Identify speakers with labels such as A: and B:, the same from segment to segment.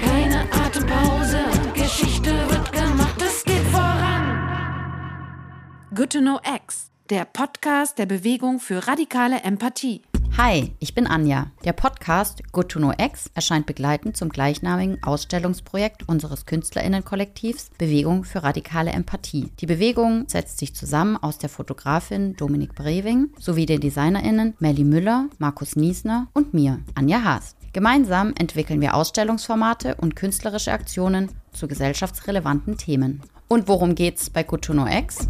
A: Keine Atempause, Geschichte wird gemacht, es geht voran. Good to Know X, der Podcast der Bewegung für radikale Empathie.
B: Hi, ich bin Anja. Der Podcast Good to Know X erscheint begleitend zum gleichnamigen Ausstellungsprojekt unseres Künstlerinnenkollektivs Bewegung für radikale Empathie. Die Bewegung setzt sich zusammen aus der Fotografin Dominik Brewing sowie den Designerinnen Melly Müller, Markus Niesner und mir, Anja Haas. Gemeinsam entwickeln wir Ausstellungsformate und künstlerische Aktionen zu gesellschaftsrelevanten Themen. Und worum geht's bei Good to Know X?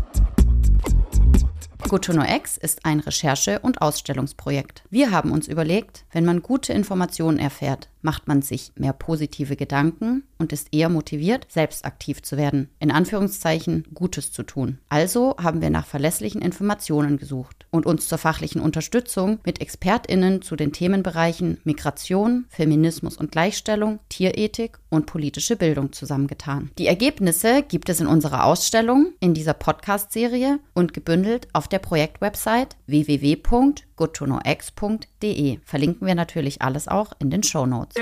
B: Good to Know X ist ein Recherche- und Ausstellungsprojekt. Wir haben uns überlegt, wenn man gute Informationen erfährt, macht man sich mehr positive Gedanken und ist eher motiviert, selbst aktiv zu werden, in Anführungszeichen Gutes zu tun. Also haben wir nach verlässlichen Informationen gesucht und uns zur fachlichen Unterstützung mit Expertinnen zu den Themenbereichen Migration, Feminismus und Gleichstellung, Tierethik und politische Bildung zusammengetan. Die Ergebnisse gibt es in unserer Ausstellung, in dieser Podcast-Serie und gebündelt auf der Projektwebsite www.goodtoknowx.de. Verlinken wir natürlich alles auch in den Show Notes.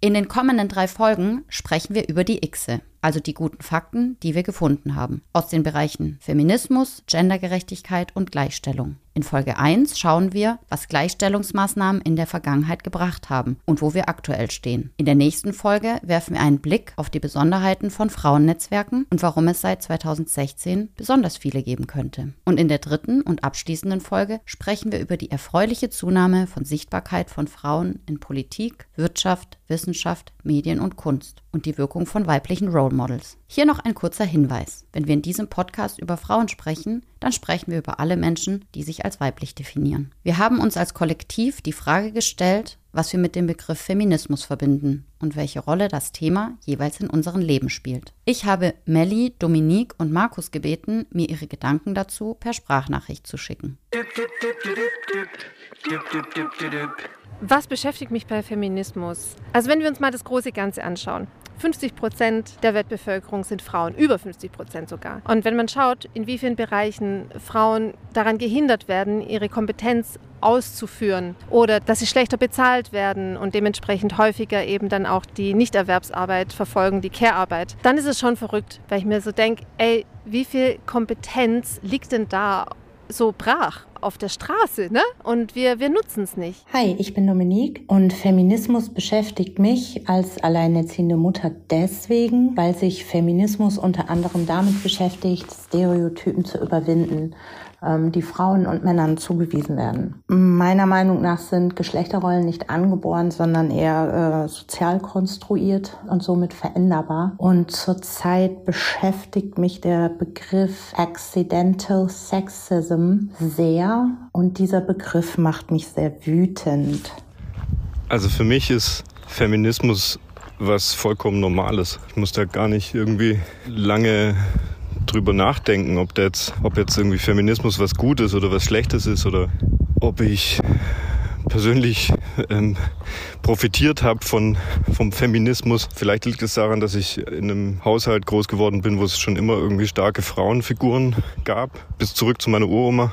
B: In den kommenden drei Folgen sprechen wir über die Xe, also die guten Fakten, die wir gefunden haben, aus den Bereichen Feminismus, Gendergerechtigkeit und Gleichstellung. In Folge 1 schauen wir, was Gleichstellungsmaßnahmen in der Vergangenheit gebracht haben und wo wir aktuell stehen. In der nächsten Folge werfen wir einen Blick auf die Besonderheiten von Frauennetzwerken und warum es seit 2016 besonders viele geben könnte. Und in der dritten und abschließenden Folge sprechen wir über die erfreuliche Zunahme von Sichtbarkeit von Frauen in Politik, Wirtschaft, Wissenschaft, Medien und Kunst und die Wirkung von weiblichen Role Models. Hier noch ein kurzer Hinweis. Wenn wir in diesem Podcast über Frauen sprechen, dann sprechen wir über alle Menschen, die sich als weiblich definieren. Wir haben uns als Kollektiv die Frage gestellt, was wir mit dem Begriff Feminismus verbinden und welche Rolle das Thema jeweils in unserem Leben spielt. Ich habe Melli, Dominique und Markus gebeten, mir ihre Gedanken dazu per Sprachnachricht zu schicken.
C: Was beschäftigt mich bei Feminismus? Also wenn wir uns mal das große Ganze anschauen. 50 Prozent der Weltbevölkerung sind Frauen, über 50 Prozent sogar. Und wenn man schaut, in wie vielen Bereichen Frauen daran gehindert werden, ihre Kompetenz auszuführen oder dass sie schlechter bezahlt werden und dementsprechend häufiger eben dann auch die Nichterwerbsarbeit verfolgen, die Care-Arbeit, dann ist es schon verrückt, weil ich mir so denke, ey, wie viel Kompetenz liegt denn da so brach auf der Straße, ne? Und wir, wir nutzen es nicht.
D: Hi, ich bin Dominique und Feminismus beschäftigt mich als alleinerziehende Mutter deswegen, weil sich Feminismus unter anderem damit beschäftigt, Stereotypen zu überwinden ähm, die Frauen und Männern zugewiesen werden. Meiner Meinung nach sind Geschlechterrollen nicht angeboren, sondern eher äh, sozial konstruiert und somit veränderbar. Und zurzeit beschäftigt mich der Begriff Accidental Sexism sehr und dieser Begriff macht mich sehr wütend.
E: Also für mich ist Feminismus was vollkommen Normales. Ich muss da gar nicht irgendwie lange drüber nachdenken, ob, jetzt, ob jetzt irgendwie Feminismus was Gutes oder was Schlechtes ist oder ob ich persönlich ähm, profitiert habe von vom Feminismus. Vielleicht liegt es daran, dass ich in einem Haushalt groß geworden bin, wo es schon immer irgendwie starke Frauenfiguren gab. Bis zurück zu meiner Uroma.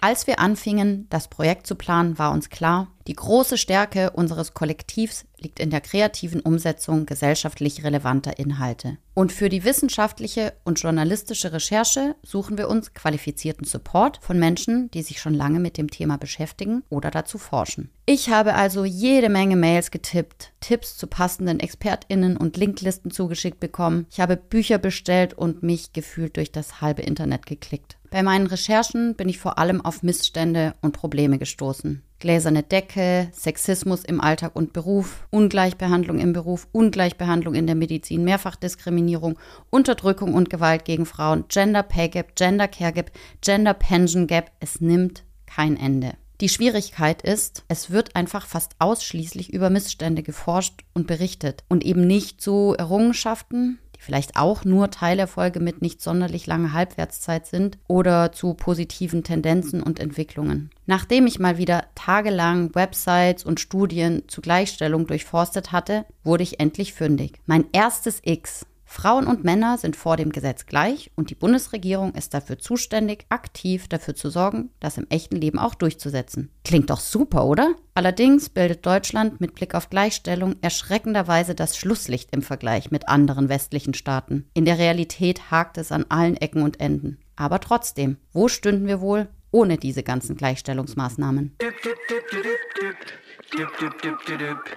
B: Als wir anfingen, das Projekt zu planen, war uns klar, die große Stärke unseres Kollektivs liegt in der kreativen Umsetzung gesellschaftlich relevanter Inhalte. Und für die wissenschaftliche und journalistische Recherche suchen wir uns qualifizierten Support von Menschen, die sich schon lange mit dem Thema beschäftigen oder dazu forschen. Ich habe also jede Menge Mails getippt, Tipps zu passenden Expertinnen und Linklisten zugeschickt bekommen. Ich habe Bücher bestellt und mich gefühlt durch das halbe Internet geklickt. Bei meinen Recherchen bin ich vor allem auf Missstände und Probleme gestoßen. Gläserne Decke, Sexismus im Alltag und Beruf, Ungleichbehandlung im Beruf, Ungleichbehandlung in der Medizin, Mehrfachdiskriminierung, Unterdrückung und Gewalt gegen Frauen, Gender Pay Gap, Gender Care Gap, Gender Pension Gap. Es nimmt kein Ende. Die Schwierigkeit ist, es wird einfach fast ausschließlich über Missstände geforscht und berichtet und eben nicht so Errungenschaften, die vielleicht auch nur Teilerfolge mit nicht sonderlich langer Halbwertszeit sind oder zu positiven Tendenzen und Entwicklungen. Nachdem ich mal wieder tagelang Websites und Studien zu Gleichstellung durchforstet hatte, wurde ich endlich fündig. Mein erstes X Frauen und Männer sind vor dem Gesetz gleich und die Bundesregierung ist dafür zuständig, aktiv dafür zu sorgen, das im echten Leben auch durchzusetzen. Klingt doch super, oder? Allerdings bildet Deutschland mit Blick auf Gleichstellung erschreckenderweise das Schlusslicht im Vergleich mit anderen westlichen Staaten. In der Realität hakt es an allen Ecken und Enden. Aber trotzdem, wo stünden wir wohl ohne diese ganzen Gleichstellungsmaßnahmen?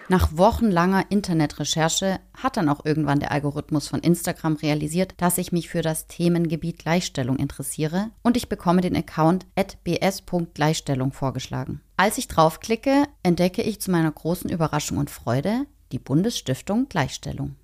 B: Nach wochenlanger Internetrecherche hat dann auch irgendwann der Algorithmus von Instagram realisiert, dass ich mich für das Themengebiet Gleichstellung interessiere und ich bekomme den Account bs.gleichstellung vorgeschlagen. Als ich draufklicke, entdecke ich zu meiner großen Überraschung und Freude die Bundesstiftung Gleichstellung.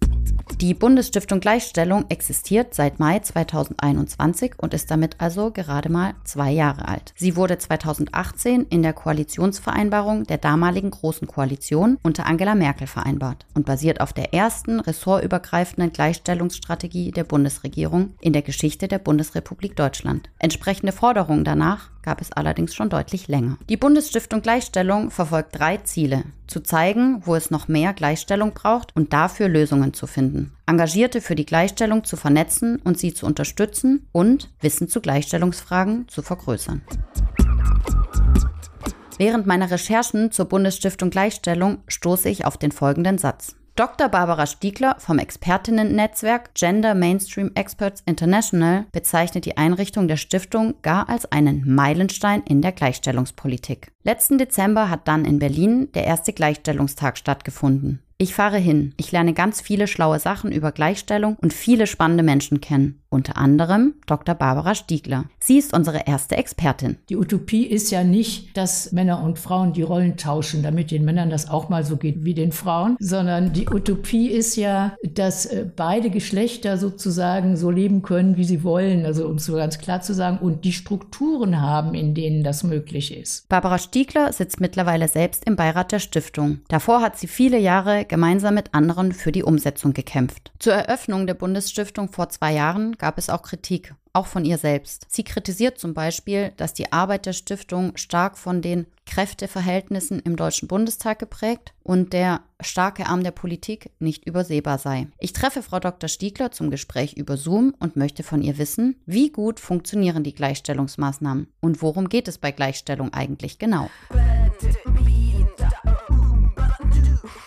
B: Die Bundesstiftung Gleichstellung existiert seit Mai 2021 und ist damit also gerade mal zwei Jahre alt. Sie wurde 2018 in der Koalitionsvereinbarung der damaligen Großen Koalition unter Angela Merkel vereinbart und basiert auf der ersten ressortübergreifenden Gleichstellungsstrategie der Bundesregierung in der Geschichte der Bundesrepublik Deutschland. Entsprechende Forderungen danach gab es allerdings schon deutlich länger. Die Bundesstiftung Gleichstellung verfolgt drei Ziele. Zu zeigen, wo es noch mehr Gleichstellung braucht und dafür Lösungen zu finden. Engagierte für die Gleichstellung zu vernetzen und sie zu unterstützen und Wissen zu Gleichstellungsfragen zu vergrößern. Während meiner Recherchen zur Bundesstiftung Gleichstellung stoße ich auf den folgenden Satz. Dr. Barbara Stiegler vom Expertinnen-Netzwerk Gender Mainstream Experts International bezeichnet die Einrichtung der Stiftung gar als einen Meilenstein in der Gleichstellungspolitik. Letzten Dezember hat dann in Berlin der erste Gleichstellungstag stattgefunden. Ich fahre hin. Ich lerne ganz viele schlaue Sachen über Gleichstellung und viele spannende Menschen kennen. Unter anderem Dr. Barbara Stiegler. Sie ist unsere erste Expertin.
F: Die Utopie ist ja nicht, dass Männer und Frauen die Rollen tauschen, damit den Männern das auch mal so geht wie den Frauen, sondern die Utopie ist ja, dass äh, beide Geschlechter sozusagen so leben können, wie sie wollen, also um es so ganz klar zu sagen, und die Strukturen haben, in denen das möglich ist.
B: Barbara Stiegler sitzt mittlerweile selbst im Beirat der Stiftung. Davor hat sie viele Jahre gemeinsam mit anderen für die Umsetzung gekämpft. Zur Eröffnung der Bundesstiftung vor zwei Jahren gab es auch Kritik, auch von ihr selbst. Sie kritisiert zum Beispiel, dass die Arbeit der Stiftung stark von den Kräfteverhältnissen im Deutschen Bundestag geprägt und der starke Arm der Politik nicht übersehbar sei. Ich treffe Frau Dr. Stiegler zum Gespräch über Zoom und möchte von ihr wissen, wie gut funktionieren die Gleichstellungsmaßnahmen und worum geht es bei Gleichstellung eigentlich genau.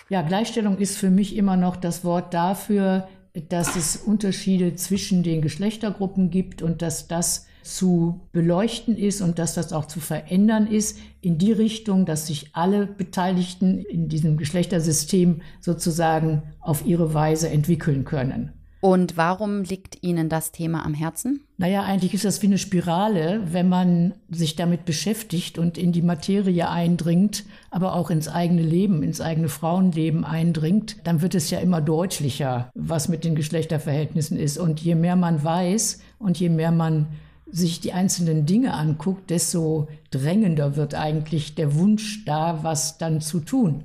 F: Ja, Gleichstellung ist für mich immer noch das Wort dafür, dass es Unterschiede zwischen den Geschlechtergruppen gibt und dass das zu beleuchten ist und dass das auch zu verändern ist in die Richtung, dass sich alle Beteiligten in diesem Geschlechtersystem sozusagen auf ihre Weise entwickeln können.
B: Und warum liegt Ihnen das Thema am Herzen?
F: Naja, eigentlich ist das wie eine Spirale, wenn man sich damit beschäftigt und in die Materie eindringt, aber auch ins eigene Leben, ins eigene Frauenleben eindringt, dann wird es ja immer deutlicher, was mit den Geschlechterverhältnissen ist. Und je mehr man weiß und je mehr man sich die einzelnen Dinge anguckt, desto drängender wird eigentlich der Wunsch da, was dann zu tun.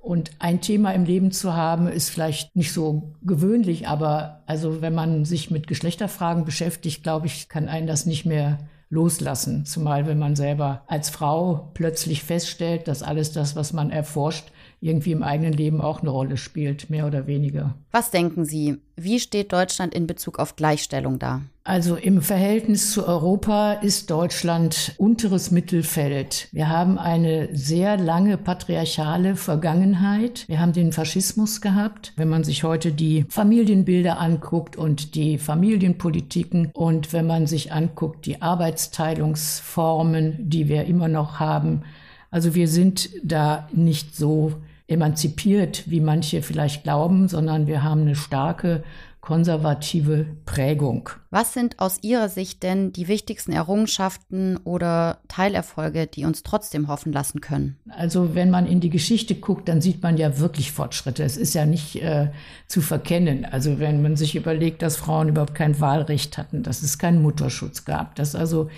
F: Und ein Thema im Leben zu haben, ist vielleicht nicht so gewöhnlich, aber also wenn man sich mit Geschlechterfragen beschäftigt, glaube ich, kann einen das nicht mehr loslassen. Zumal wenn man selber als Frau plötzlich feststellt, dass alles das, was man erforscht, irgendwie im eigenen Leben auch eine Rolle spielt, mehr oder weniger.
B: Was denken Sie, wie steht Deutschland in Bezug auf Gleichstellung da?
F: Also im Verhältnis zu Europa ist Deutschland unteres Mittelfeld. Wir haben eine sehr lange patriarchale Vergangenheit. Wir haben den Faschismus gehabt. Wenn man sich heute die Familienbilder anguckt und die Familienpolitiken und wenn man sich anguckt die Arbeitsteilungsformen, die wir immer noch haben, also wir sind da nicht so emanzipiert, wie manche vielleicht glauben, sondern wir haben eine starke konservative Prägung.
B: Was sind aus Ihrer Sicht denn die wichtigsten Errungenschaften oder Teilerfolge, die uns trotzdem hoffen lassen können?
F: Also wenn man in die Geschichte guckt, dann sieht man ja wirklich Fortschritte. Es ist ja nicht äh, zu verkennen. Also wenn man sich überlegt, dass Frauen überhaupt kein Wahlrecht hatten, dass es keinen Mutterschutz gab, dass also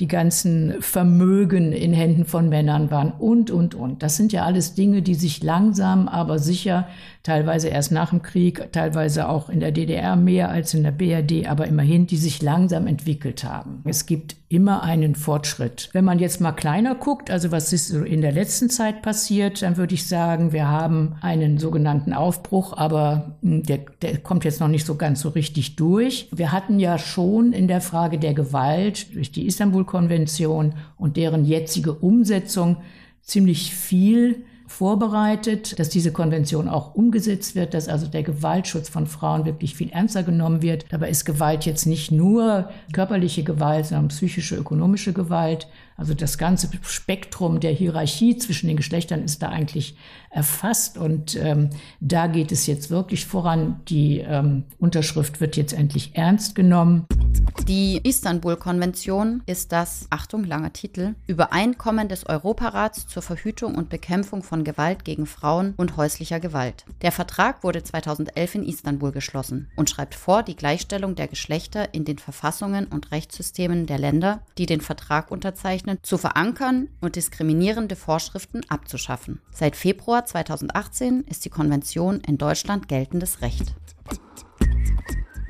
F: die ganzen Vermögen in Händen von Männern waren und, und, und. Das sind ja alles Dinge, die sich langsam, aber sicher, teilweise erst nach dem Krieg, teilweise auch in der DDR mehr als in der BRD, aber immerhin, die sich langsam entwickelt haben. Es gibt immer einen Fortschritt. Wenn man jetzt mal kleiner guckt, also was ist in der letzten Zeit passiert, dann würde ich sagen, wir haben einen sogenannten Aufbruch, aber hm, der, der kommt jetzt noch nicht so ganz so richtig durch. Wir hatten ja schon in der Frage der Gewalt durch die Istanbul-Konvention und deren jetzige Umsetzung ziemlich viel vorbereitet, dass diese Konvention auch umgesetzt wird, dass also der Gewaltschutz von Frauen wirklich viel ernster genommen wird. Dabei ist Gewalt jetzt nicht nur körperliche Gewalt, sondern psychische, ökonomische Gewalt. Also das ganze Spektrum der Hierarchie zwischen den Geschlechtern ist da eigentlich erfasst und ähm, da geht es jetzt wirklich voran. Die ähm, Unterschrift wird jetzt endlich ernst genommen.
B: Die Istanbul-Konvention ist das, Achtung, langer Titel, Übereinkommen des Europarats zur Verhütung und Bekämpfung von Gewalt gegen Frauen und häuslicher Gewalt. Der Vertrag wurde 2011 in Istanbul geschlossen und schreibt vor, die Gleichstellung der Geschlechter in den Verfassungen und Rechtssystemen der Länder, die den Vertrag unterzeichnen, zu verankern und diskriminierende Vorschriften abzuschaffen. Seit Februar 2018 ist die Konvention in Deutschland geltendes Recht.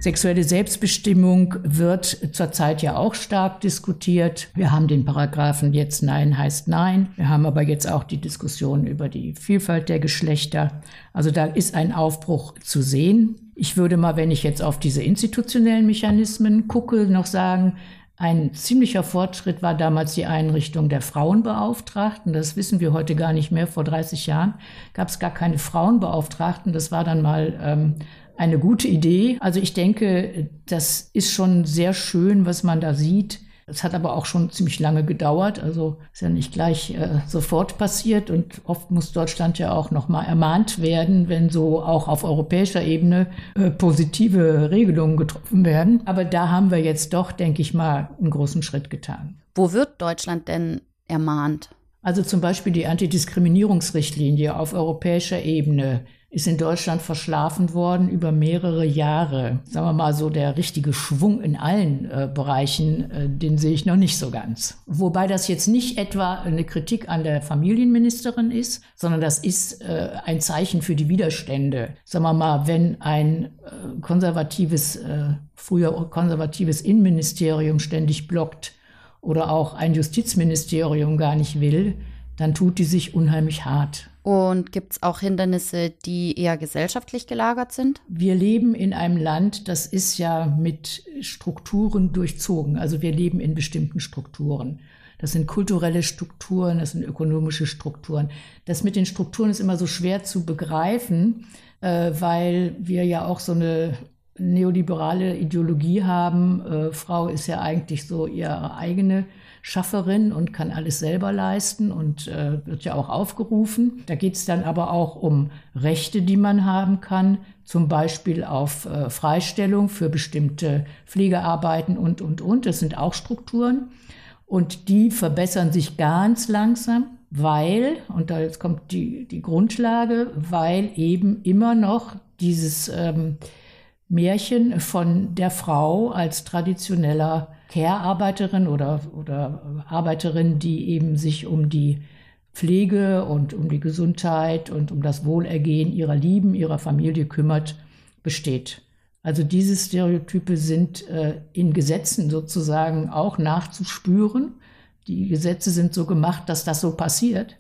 F: Sexuelle Selbstbestimmung wird zurzeit ja auch stark diskutiert. Wir haben den Paragraphen jetzt Nein heißt Nein. Wir haben aber jetzt auch die Diskussion über die Vielfalt der Geschlechter. Also da ist ein Aufbruch zu sehen. Ich würde mal, wenn ich jetzt auf diese institutionellen Mechanismen gucke, noch sagen, ein ziemlicher Fortschritt war damals die Einrichtung der Frauenbeauftragten. Das wissen wir heute gar nicht mehr. Vor 30 Jahren gab es gar keine Frauenbeauftragten. Das war dann mal ähm, eine gute Idee. Also ich denke, das ist schon sehr schön, was man da sieht. Es hat aber auch schon ziemlich lange gedauert, also ist ja nicht gleich äh, sofort passiert und oft muss Deutschland ja auch noch mal ermahnt werden, wenn so auch auf europäischer Ebene äh, positive Regelungen getroffen werden. Aber da haben wir jetzt doch, denke ich mal, einen großen Schritt getan.
B: Wo wird Deutschland denn ermahnt?
F: Also zum Beispiel die Antidiskriminierungsrichtlinie auf europäischer Ebene ist in Deutschland verschlafen worden über mehrere Jahre. Sagen wir mal so, der richtige Schwung in allen äh, Bereichen, äh, den sehe ich noch nicht so ganz. Wobei das jetzt nicht etwa eine Kritik an der Familienministerin ist, sondern das ist äh, ein Zeichen für die Widerstände. Sagen wir mal, wenn ein äh, konservatives, äh, früher konservatives Innenministerium ständig blockt oder auch ein Justizministerium gar nicht will, dann tut die sich unheimlich hart.
B: Und gibt es auch Hindernisse, die eher gesellschaftlich gelagert sind?
F: Wir leben in einem Land, das ist ja mit Strukturen durchzogen. Also wir leben in bestimmten Strukturen. Das sind kulturelle Strukturen, das sind ökonomische Strukturen. Das mit den Strukturen ist immer so schwer zu begreifen, äh, weil wir ja auch so eine neoliberale Ideologie haben. Äh, Frau ist ja eigentlich so ihre eigene Schafferin und kann alles selber leisten und äh, wird ja auch aufgerufen. Da geht es dann aber auch um Rechte, die man haben kann, zum Beispiel auf äh, Freistellung für bestimmte Pflegearbeiten und, und, und. Das sind auch Strukturen und die verbessern sich ganz langsam weil, und da jetzt kommt die, die Grundlage, weil eben immer noch dieses ähm, Märchen von der Frau als traditioneller Care-Arbeiterin oder, oder Arbeiterin, die eben sich um die Pflege und um die Gesundheit und um das Wohlergehen ihrer Lieben, ihrer Familie kümmert, besteht. Also diese Stereotype sind äh, in Gesetzen sozusagen auch nachzuspüren. Die Gesetze sind so gemacht, dass das so passiert.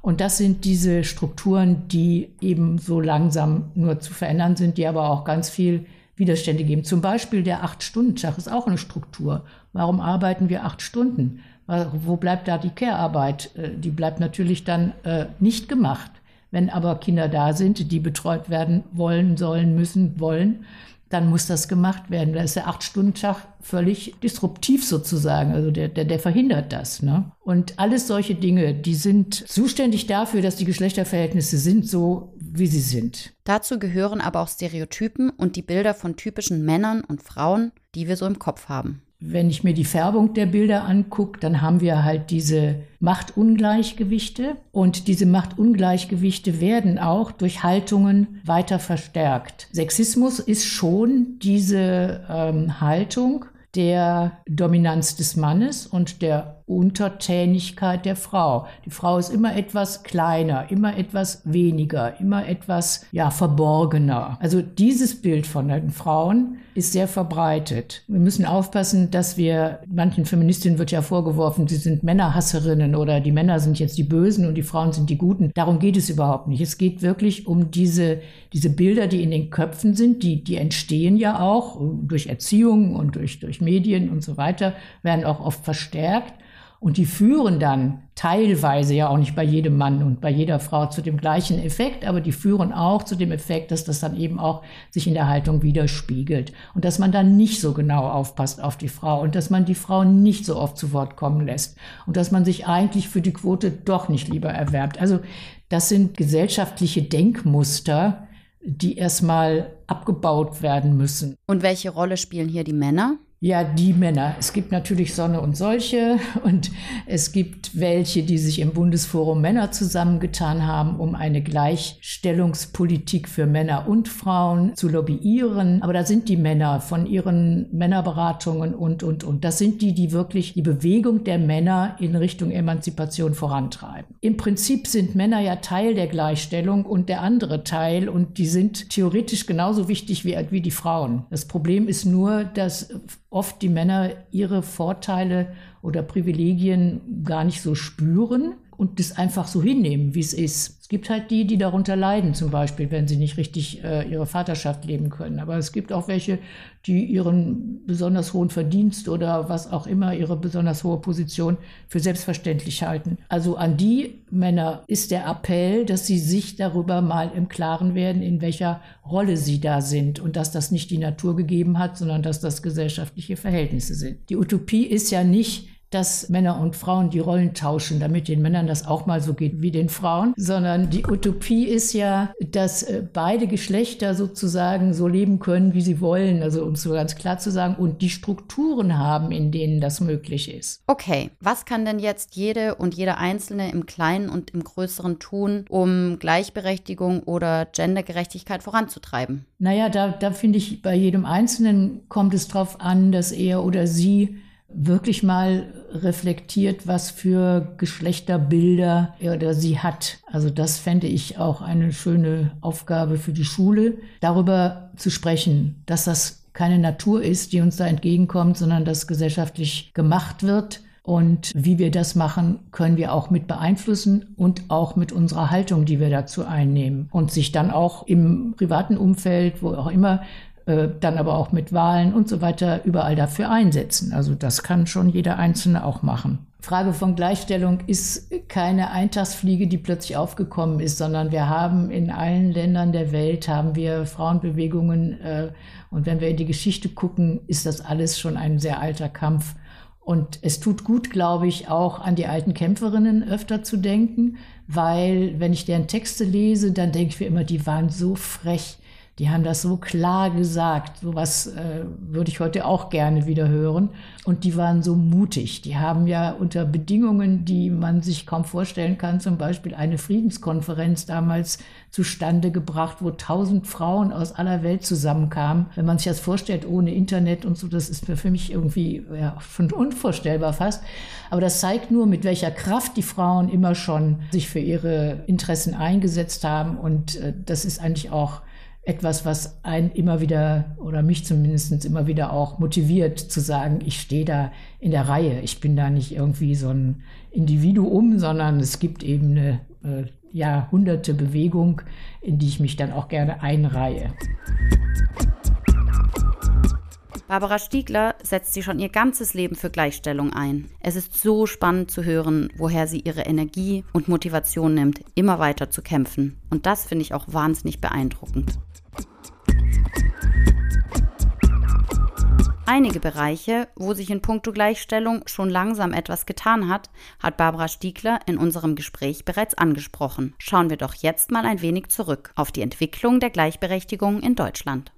F: Und das sind diese Strukturen, die eben so langsam nur zu verändern sind, die aber auch ganz viel Widerstände geben. Zum Beispiel der Acht-Stunden-Tag ist auch eine Struktur. Warum arbeiten wir acht Stunden? Wo bleibt da die Care-Arbeit? Äh, die bleibt natürlich dann äh, nicht gemacht. Wenn aber Kinder da sind, die betreut werden wollen, sollen, müssen, wollen, dann muss das gemacht werden. Da ist der Acht-Stunden-Tag völlig disruptiv sozusagen. Also der, der, der verhindert das. Ne? Und alles solche Dinge, die sind zuständig dafür, dass die Geschlechterverhältnisse sind so, wie sie sind.
B: Dazu gehören aber auch Stereotypen und die Bilder von typischen Männern und Frauen, die wir so im Kopf haben
F: wenn ich mir die Färbung der Bilder angucke, dann haben wir halt diese Machtungleichgewichte und diese Machtungleichgewichte werden auch durch Haltungen weiter verstärkt. Sexismus ist schon diese ähm, Haltung, der Dominanz des Mannes und der Untertänigkeit der Frau. Die Frau ist immer etwas kleiner, immer etwas weniger, immer etwas ja verborgener. Also dieses Bild von den Frauen ist sehr verbreitet. Wir müssen aufpassen, dass wir manchen Feministinnen wird ja vorgeworfen, sie sind Männerhasserinnen oder die Männer sind jetzt die Bösen und die Frauen sind die Guten. Darum geht es überhaupt nicht. Es geht wirklich um diese diese Bilder, die in den Köpfen sind, die die entstehen ja auch durch Erziehung und durch durch Medien und so weiter, werden auch oft verstärkt. Und die führen dann teilweise ja auch nicht bei jedem Mann und bei jeder Frau zu dem gleichen Effekt, aber die führen auch zu dem Effekt, dass das dann eben auch sich in der Haltung widerspiegelt. Und dass man dann nicht so genau aufpasst auf die Frau und dass man die Frau nicht so oft zu Wort kommen lässt und dass man sich eigentlich für die Quote doch nicht lieber erwärmt. Also das sind gesellschaftliche Denkmuster, die erstmal abgebaut werden müssen.
B: Und welche Rolle spielen hier die Männer?
F: Ja, die Männer. Es gibt natürlich Sonne und solche und es gibt welche, die sich im Bundesforum Männer zusammengetan haben, um eine Gleichstellungspolitik für Männer und Frauen zu lobbyieren. Aber da sind die Männer von ihren Männerberatungen und, und, und. Das sind die, die wirklich die Bewegung der Männer in Richtung Emanzipation vorantreiben. Im Prinzip sind Männer ja Teil der Gleichstellung und der andere Teil und die sind theoretisch genauso wichtig wie, wie die Frauen. Das Problem ist nur, dass oft die Männer ihre Vorteile oder Privilegien gar nicht so spüren und das einfach so hinnehmen, wie es ist. Es gibt halt die, die darunter leiden, zum Beispiel, wenn sie nicht richtig äh, ihre Vaterschaft leben können. Aber es gibt auch welche, die ihren besonders hohen Verdienst oder was auch immer, ihre besonders hohe Position für selbstverständlich halten. Also an die Männer ist der Appell, dass sie sich darüber mal im Klaren werden, in welcher Rolle sie da sind und dass das nicht die Natur gegeben hat, sondern dass das gesellschaftliche Verhältnisse sind. Die Utopie ist ja nicht, dass Männer und Frauen die Rollen tauschen, damit den Männern das auch mal so geht wie den Frauen, sondern die Utopie ist ja, dass äh, beide Geschlechter sozusagen so leben können, wie sie wollen, also um es so ganz klar zu sagen, und die Strukturen haben, in denen das möglich ist.
B: Okay, was kann denn jetzt jede und jeder Einzelne im Kleinen und im Größeren tun, um Gleichberechtigung oder Gendergerechtigkeit voranzutreiben?
F: Naja, da, da finde ich, bei jedem Einzelnen kommt es darauf an, dass er oder sie wirklich mal reflektiert, was für Geschlechterbilder er oder sie hat. Also das fände ich auch eine schöne Aufgabe für die Schule, darüber zu sprechen, dass das keine Natur ist, die uns da entgegenkommt, sondern dass gesellschaftlich gemacht wird. Und wie wir das machen, können wir auch mit beeinflussen und auch mit unserer Haltung, die wir dazu einnehmen. Und sich dann auch im privaten Umfeld, wo auch immer, dann aber auch mit Wahlen und so weiter überall dafür einsetzen. Also das kann schon jeder Einzelne auch machen. Frage von Gleichstellung ist keine Eintagsfliege, die plötzlich aufgekommen ist, sondern wir haben in allen Ländern der Welt haben wir Frauenbewegungen äh, und wenn wir in die Geschichte gucken, ist das alles schon ein sehr alter Kampf. Und es tut gut, glaube ich, auch an die alten Kämpferinnen öfter zu denken, weil wenn ich deren Texte lese, dann denke ich mir immer, die waren so frech die haben das so klar gesagt. Sowas äh, würde ich heute auch gerne wieder hören. Und die waren so mutig. Die haben ja unter Bedingungen, die man sich kaum vorstellen kann, zum Beispiel eine Friedenskonferenz damals zustande gebracht, wo tausend Frauen aus aller Welt zusammenkamen. Wenn man sich das vorstellt, ohne Internet und so, das ist für mich irgendwie ja, schon unvorstellbar fast. Aber das zeigt nur, mit welcher Kraft die Frauen immer schon sich für ihre Interessen eingesetzt haben. Und äh, das ist eigentlich auch etwas, was einen immer wieder oder mich zumindest immer wieder auch motiviert zu sagen, ich stehe da in der Reihe. Ich bin da nicht irgendwie so ein Individuum, sondern es gibt eben eine äh, Jahrhunderte Bewegung, in die ich mich dann auch gerne einreihe.
B: Barbara Stiegler setzt sich schon ihr ganzes Leben für Gleichstellung ein. Es ist so spannend zu hören, woher sie ihre Energie und Motivation nimmt, immer weiter zu kämpfen. Und das finde ich auch wahnsinnig beeindruckend. Einige Bereiche, wo sich in puncto Gleichstellung schon langsam etwas getan hat, hat Barbara Stiegler in unserem Gespräch bereits angesprochen. Schauen wir doch jetzt mal ein wenig zurück auf die Entwicklung der Gleichberechtigung in Deutschland.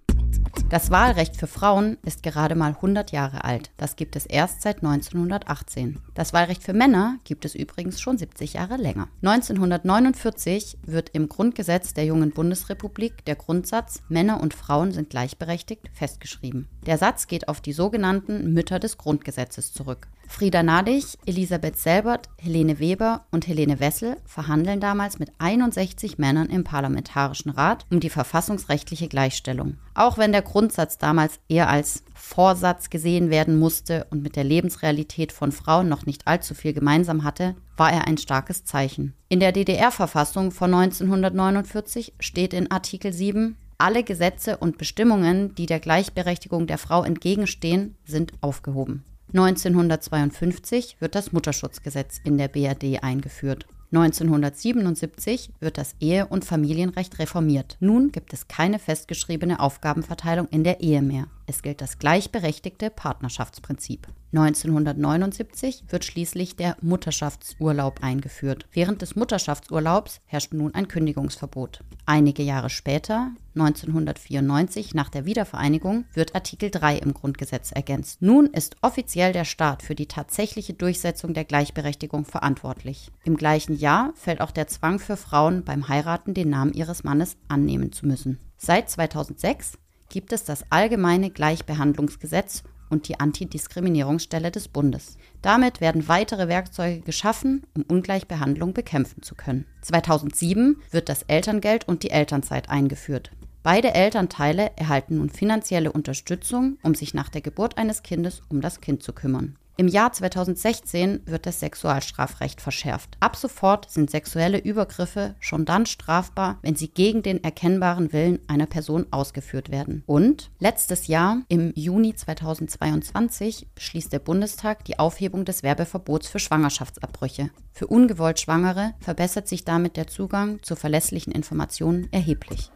B: Das Wahlrecht für Frauen ist gerade mal 100 Jahre alt. Das gibt es erst seit 1918. Das Wahlrecht für Männer gibt es übrigens schon 70 Jahre länger. 1949 wird im Grundgesetz der jungen Bundesrepublik der Grundsatz Männer und Frauen sind gleichberechtigt festgeschrieben. Der Satz geht auf die sogenannten Mütter des Grundgesetzes zurück. Frieda Nadig, Elisabeth Selbert, Helene Weber und Helene Wessel verhandeln damals mit 61 Männern im Parlamentarischen Rat um die verfassungsrechtliche Gleichstellung. Auch wenn der Grundsatz damals eher als Vorsatz gesehen werden musste und mit der Lebensrealität von Frauen noch nicht allzu viel gemeinsam hatte, war er ein starkes Zeichen. In der DDR-Verfassung von 1949 steht in Artikel 7, alle Gesetze und Bestimmungen, die der Gleichberechtigung der Frau entgegenstehen, sind aufgehoben. 1952 wird das Mutterschutzgesetz in der BRD eingeführt. 1977 wird das Ehe- und Familienrecht reformiert. Nun gibt es keine festgeschriebene Aufgabenverteilung in der Ehe mehr. Es gilt das gleichberechtigte Partnerschaftsprinzip. 1979 wird schließlich der Mutterschaftsurlaub eingeführt. Während des Mutterschaftsurlaubs herrscht nun ein Kündigungsverbot. Einige Jahre später, 1994 nach der Wiedervereinigung, wird Artikel 3 im Grundgesetz ergänzt. Nun ist offiziell der Staat für die tatsächliche Durchsetzung der Gleichberechtigung verantwortlich. Im gleichen Jahr fällt auch der Zwang für Frauen beim Heiraten den Namen ihres Mannes annehmen zu müssen. Seit 2006 gibt es das Allgemeine Gleichbehandlungsgesetz und die Antidiskriminierungsstelle des Bundes. Damit werden weitere Werkzeuge geschaffen, um Ungleichbehandlung bekämpfen zu können. 2007 wird das Elterngeld und die Elternzeit eingeführt. Beide Elternteile erhalten nun finanzielle Unterstützung, um sich nach der Geburt eines Kindes um das Kind zu kümmern. Im Jahr 2016 wird das Sexualstrafrecht verschärft. Ab sofort sind sexuelle Übergriffe schon dann strafbar, wenn sie gegen den erkennbaren Willen einer Person ausgeführt werden. Und letztes Jahr, im Juni 2022, beschließt der Bundestag die Aufhebung des Werbeverbots für Schwangerschaftsabbrüche. Für ungewollt Schwangere verbessert sich damit der Zugang zu verlässlichen Informationen erheblich.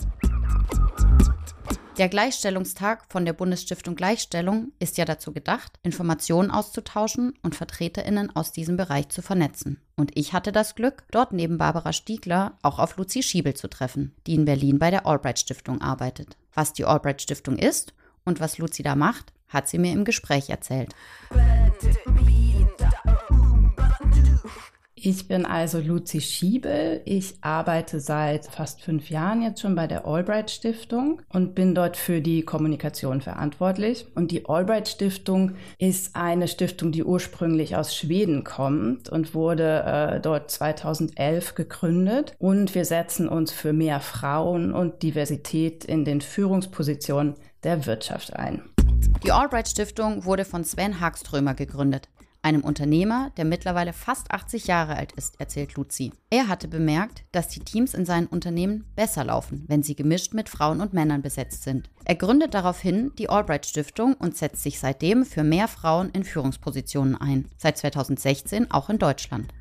B: Der Gleichstellungstag von der Bundesstiftung Gleichstellung ist ja dazu gedacht, Informationen auszutauschen und Vertreterinnen aus diesem Bereich zu vernetzen. Und ich hatte das Glück, dort neben Barbara Stiegler auch auf Luzi Schiebel zu treffen, die in Berlin bei der Albright Stiftung arbeitet. Was die Albright Stiftung ist und was Luzi da macht, hat sie mir im Gespräch erzählt.
G: Ich bin also Luzi Schiebel. Ich arbeite seit fast fünf Jahren jetzt schon bei der Albright Stiftung und bin dort für die Kommunikation verantwortlich. Und die Albright Stiftung ist eine Stiftung, die ursprünglich aus Schweden kommt und wurde äh, dort 2011 gegründet. Und wir setzen uns für mehr Frauen und Diversität in den Führungspositionen der Wirtschaft ein.
B: Die Albright Stiftung wurde von Sven Hagströmer gegründet einem Unternehmer, der mittlerweile fast 80 Jahre alt ist, erzählt Luzi. Er hatte bemerkt, dass die Teams in seinen Unternehmen besser laufen, wenn sie gemischt mit Frauen und Männern besetzt sind. Er gründet daraufhin die Albright Stiftung und setzt sich seitdem für mehr Frauen in Führungspositionen ein. Seit 2016 auch in Deutschland.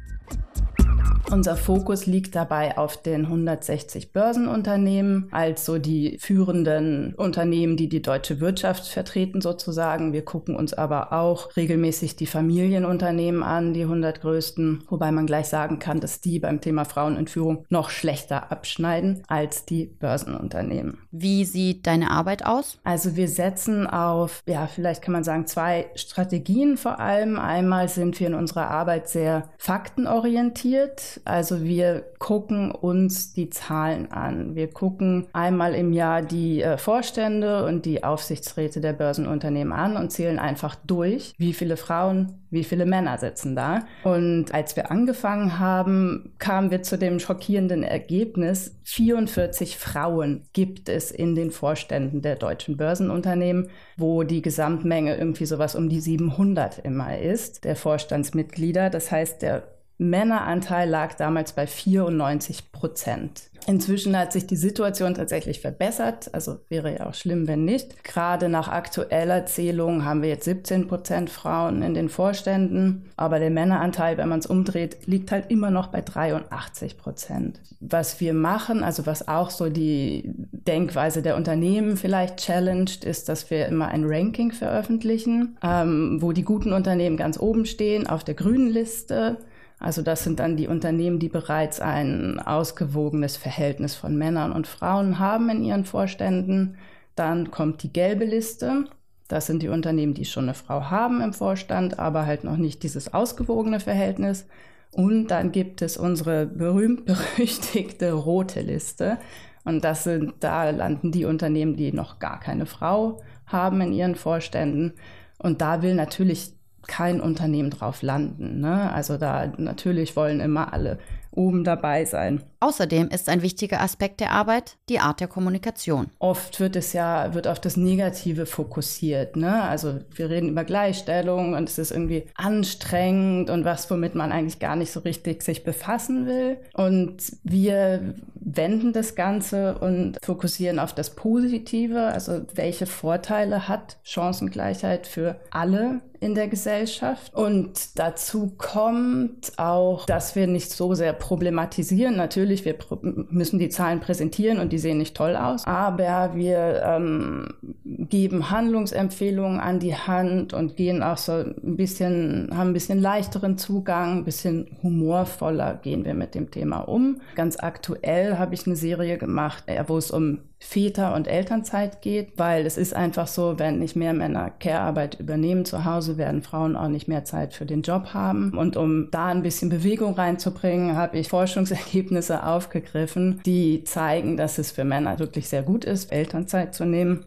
G: Unser Fokus liegt dabei auf den 160 Börsenunternehmen, also die führenden Unternehmen, die die deutsche Wirtschaft vertreten sozusagen. Wir gucken uns aber auch regelmäßig die Familienunternehmen an, die 100 größten, wobei man gleich sagen kann, dass die beim Thema Frauen in Führung noch schlechter abschneiden als die Börsenunternehmen.
B: Wie sieht deine Arbeit aus?
G: Also wir setzen auf, ja, vielleicht kann man sagen, zwei Strategien vor allem. Einmal sind wir in unserer Arbeit sehr faktenorientiert. Also wir gucken uns die Zahlen an. Wir gucken einmal im Jahr die äh, Vorstände und die Aufsichtsräte der Börsenunternehmen an und zählen einfach durch, wie viele Frauen, wie viele Männer sitzen da. Und als wir angefangen haben, kamen wir zu dem schockierenden Ergebnis, 44 Frauen gibt es in den Vorständen der deutschen Börsenunternehmen, wo die Gesamtmenge irgendwie sowas um die 700 immer ist, der Vorstandsmitglieder. Das heißt, der Männeranteil lag damals bei 94 Prozent. Inzwischen hat sich die Situation tatsächlich verbessert. Also wäre ja auch schlimm, wenn nicht. Gerade nach aktueller Zählung haben wir jetzt 17 Prozent Frauen in den Vorständen. Aber der Männeranteil, wenn man es umdreht, liegt halt immer noch bei 83 Prozent. Was wir machen, also was auch so die Denkweise der Unternehmen vielleicht challenged, ist, dass wir immer ein Ranking veröffentlichen, ähm, wo die guten Unternehmen ganz oben stehen auf der grünen Liste also das sind dann die Unternehmen, die bereits ein ausgewogenes Verhältnis von Männern und Frauen haben in ihren Vorständen. Dann kommt die gelbe Liste. Das sind die Unternehmen, die schon eine Frau haben im Vorstand, aber halt noch nicht dieses ausgewogene Verhältnis. Und dann gibt es unsere berühmt-berüchtigte rote Liste. Und das sind, da landen die Unternehmen, die noch gar keine Frau haben in ihren Vorständen. Und da will natürlich kein Unternehmen drauf landen. Ne? Also da natürlich wollen immer alle oben dabei sein.
B: Außerdem ist ein wichtiger Aspekt der Arbeit die Art der Kommunikation.
G: Oft wird es ja wird auf das Negative fokussiert. Ne? Also wir reden über Gleichstellung und es ist irgendwie anstrengend und was, womit man eigentlich gar nicht so richtig sich befassen will. Und wir wenden das Ganze und fokussieren auf das Positive, also welche Vorteile hat Chancengleichheit für alle in der Gesellschaft. Und dazu kommt auch, dass wir nicht so sehr problematisieren. Natürlich, wir müssen die Zahlen präsentieren und die sehen nicht toll aus, aber wir ähm, geben Handlungsempfehlungen an die Hand und gehen auch so ein bisschen, haben ein bisschen leichteren Zugang, ein bisschen humorvoller gehen wir mit dem Thema um. Ganz aktuell habe ich eine Serie gemacht, äh, wo es um Väter- und Elternzeit geht, weil es ist einfach so, wenn nicht mehr Männer Care-Arbeit übernehmen zu Hause, werden Frauen auch nicht mehr Zeit für den Job haben. Und um da ein bisschen Bewegung reinzubringen, habe ich Forschungsergebnisse aufgegriffen, die zeigen, dass es für Männer wirklich sehr gut ist, Elternzeit zu nehmen.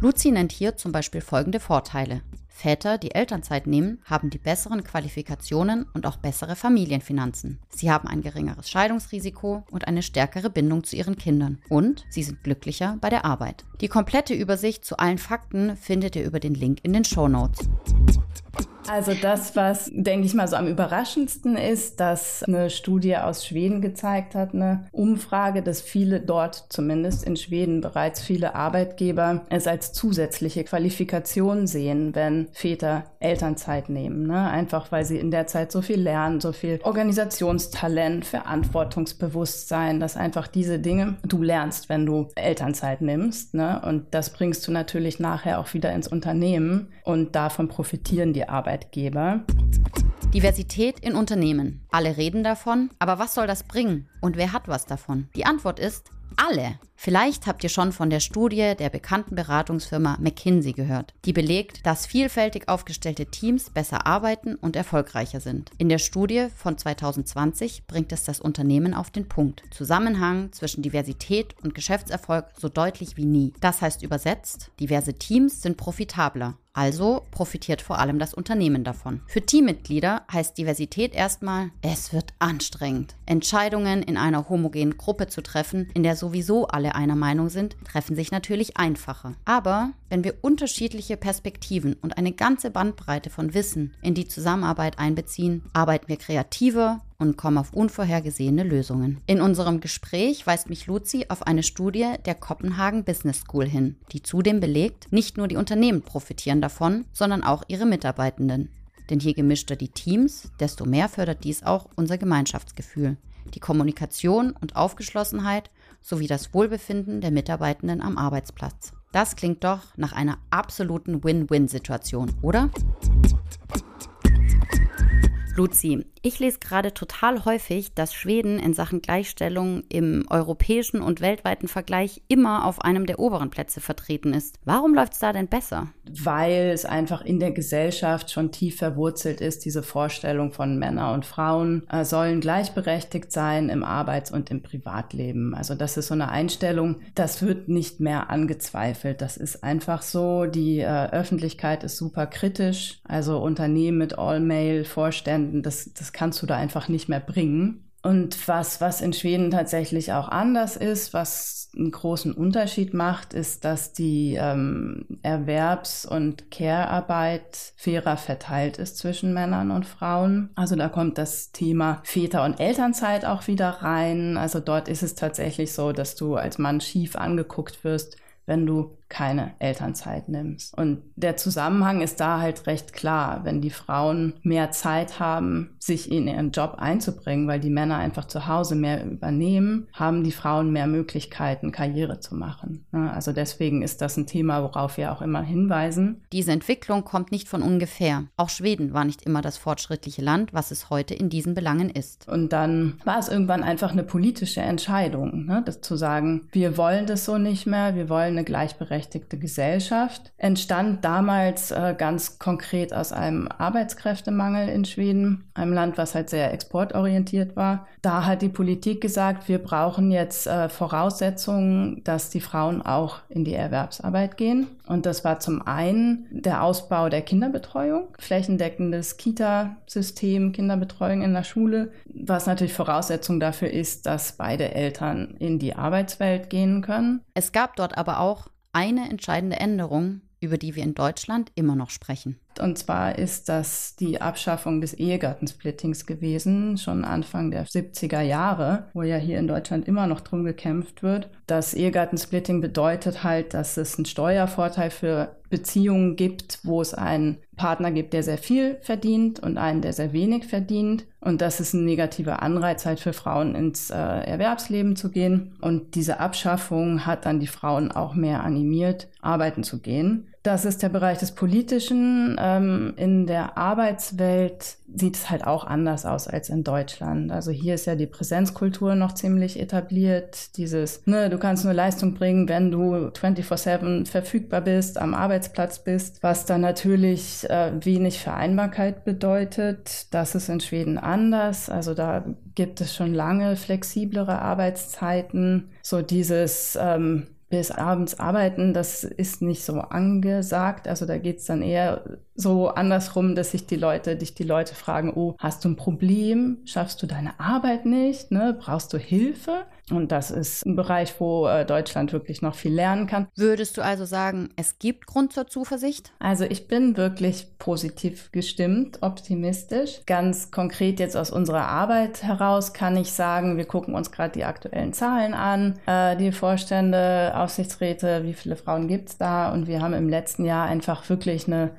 B: Luzi nennt hier zum Beispiel folgende Vorteile. Väter, die Elternzeit nehmen, haben die besseren Qualifikationen und auch bessere Familienfinanzen. Sie haben ein geringeres Scheidungsrisiko und eine stärkere Bindung zu ihren Kindern. Und sie sind glücklicher bei der Arbeit. Die komplette Übersicht zu allen Fakten findet ihr über den Link in den Show Notes.
G: Also das, was, denke ich mal, so am überraschendsten ist, dass eine Studie aus Schweden gezeigt hat, eine Umfrage, dass viele dort, zumindest in Schweden, bereits viele Arbeitgeber es als zusätzliche Qualifikation sehen, wenn Väter Elternzeit nehmen. Ne? Einfach weil sie in der Zeit so viel lernen, so viel Organisationstalent, Verantwortungsbewusstsein, dass einfach diese Dinge du lernst, wenn du Elternzeit nimmst. Ne? Und das bringst du natürlich nachher auch wieder ins Unternehmen und davon profitieren die Arbeitgeber.
B: Diversität in Unternehmen. Alle reden davon, aber was soll das bringen? Und wer hat was davon? Die Antwort ist alle. Vielleicht habt ihr schon von der Studie der bekannten Beratungsfirma McKinsey gehört, die belegt, dass vielfältig aufgestellte Teams besser arbeiten und erfolgreicher sind. In der Studie von 2020 bringt es das Unternehmen auf den Punkt. Zusammenhang zwischen Diversität und Geschäftserfolg so deutlich wie nie. Das heißt übersetzt, diverse Teams sind profitabler. Also profitiert vor allem das Unternehmen davon. Für Teammitglieder heißt Diversität erstmal, es wird anstrengend. Entscheidungen in einer homogenen Gruppe zu treffen, in der sowieso alle einer Meinung sind, treffen sich natürlich einfacher. Aber wenn wir unterschiedliche Perspektiven und eine ganze Bandbreite von Wissen in die Zusammenarbeit einbeziehen, arbeiten wir kreativer, und kommen auf unvorhergesehene Lösungen. In unserem Gespräch weist mich Luzi auf eine Studie der Kopenhagen Business School hin, die zudem belegt, nicht nur die Unternehmen profitieren davon, sondern auch ihre Mitarbeitenden. Denn je gemischter die Teams, desto mehr fördert dies auch unser Gemeinschaftsgefühl, die Kommunikation und Aufgeschlossenheit sowie das Wohlbefinden der Mitarbeitenden am Arbeitsplatz. Das klingt doch nach einer absoluten Win-Win-Situation, oder? Luzi, ich lese gerade total häufig, dass Schweden in Sachen Gleichstellung im europäischen und weltweiten Vergleich immer auf einem der oberen Plätze vertreten ist. Warum läuft es da denn besser?
G: Weil es einfach in der Gesellschaft schon tief verwurzelt ist, diese Vorstellung von Männern und Frauen äh, sollen gleichberechtigt sein im Arbeits- und im Privatleben. Also das ist so eine Einstellung, das wird nicht mehr angezweifelt. Das ist einfach so. Die äh, Öffentlichkeit ist super kritisch. Also Unternehmen mit All-Male-Vorständen, das, das kannst du da einfach nicht mehr bringen. Und was, was in Schweden tatsächlich auch anders ist, was einen großen Unterschied macht, ist, dass die ähm, Erwerbs- und Care-Arbeit fairer verteilt ist zwischen Männern und Frauen. Also da kommt das Thema Väter- und Elternzeit auch wieder rein. Also dort ist es tatsächlich so, dass du als Mann schief angeguckt wirst, wenn du keine Elternzeit nimmst. Und der Zusammenhang ist da halt recht klar, wenn die Frauen mehr Zeit haben, sich in ihren Job einzubringen, weil die Männer einfach zu Hause mehr übernehmen, haben die Frauen mehr Möglichkeiten, Karriere zu machen. Also deswegen ist das ein Thema, worauf wir auch immer hinweisen.
B: Diese Entwicklung kommt nicht von ungefähr. Auch Schweden war nicht immer das fortschrittliche Land, was es heute in diesen Belangen ist.
G: Und dann war es irgendwann einfach eine politische Entscheidung, ne? das zu sagen, wir wollen das so nicht mehr, wir wollen eine gleichberechtigte gleichberechtigte Gesellschaft, entstand damals äh, ganz konkret aus einem Arbeitskräftemangel in Schweden, einem Land, was halt sehr exportorientiert war. Da hat die Politik gesagt, wir brauchen jetzt äh, Voraussetzungen, dass die Frauen auch in die Erwerbsarbeit gehen. Und das war zum einen der Ausbau der Kinderbetreuung, flächendeckendes Kita-System, Kinderbetreuung in der Schule, was natürlich Voraussetzung dafür ist, dass beide Eltern in die Arbeitswelt gehen können.
B: Es gab dort aber auch eine entscheidende Änderung, über die wir in Deutschland immer noch sprechen.
G: Und zwar ist das die Abschaffung des Ehegattensplittings gewesen, schon Anfang der 70er Jahre, wo ja hier in Deutschland immer noch drum gekämpft wird. Das Ehegattensplitting bedeutet halt, dass es einen Steuervorteil für Beziehungen gibt, wo es einen Partner gibt, der sehr viel verdient und einen, der sehr wenig verdient. Und das ist ein negativer Anreiz halt für Frauen ins äh, Erwerbsleben zu gehen. Und diese Abschaffung hat dann die Frauen auch mehr animiert, arbeiten zu gehen. Das ist der Bereich des Politischen. Ähm, in der Arbeitswelt sieht es halt auch anders aus als in Deutschland. Also hier ist ja die Präsenzkultur noch ziemlich etabliert. Dieses, ne, du kannst nur Leistung bringen, wenn du 24-7 verfügbar bist, am Arbeitsplatz bist, was dann natürlich äh, wenig Vereinbarkeit bedeutet. Das ist in Schweden anders. Also da gibt es schon lange flexiblere Arbeitszeiten. So dieses, ähm, bis abends arbeiten, das ist nicht so angesagt. Also da geht's dann eher so andersrum, dass sich die Leute, dich die Leute fragen, oh, hast du ein Problem? Schaffst du deine Arbeit nicht? Ne? Brauchst du Hilfe? Und das ist ein Bereich, wo äh, Deutschland wirklich noch viel lernen kann.
B: Würdest du also sagen, es gibt Grund zur Zuversicht?
G: Also ich bin wirklich positiv gestimmt, optimistisch. Ganz konkret jetzt aus unserer Arbeit heraus kann ich sagen, wir gucken uns gerade die aktuellen Zahlen an, äh, die Vorstände, Aufsichtsräte, wie viele Frauen gibt's da? Und wir haben im letzten Jahr einfach wirklich eine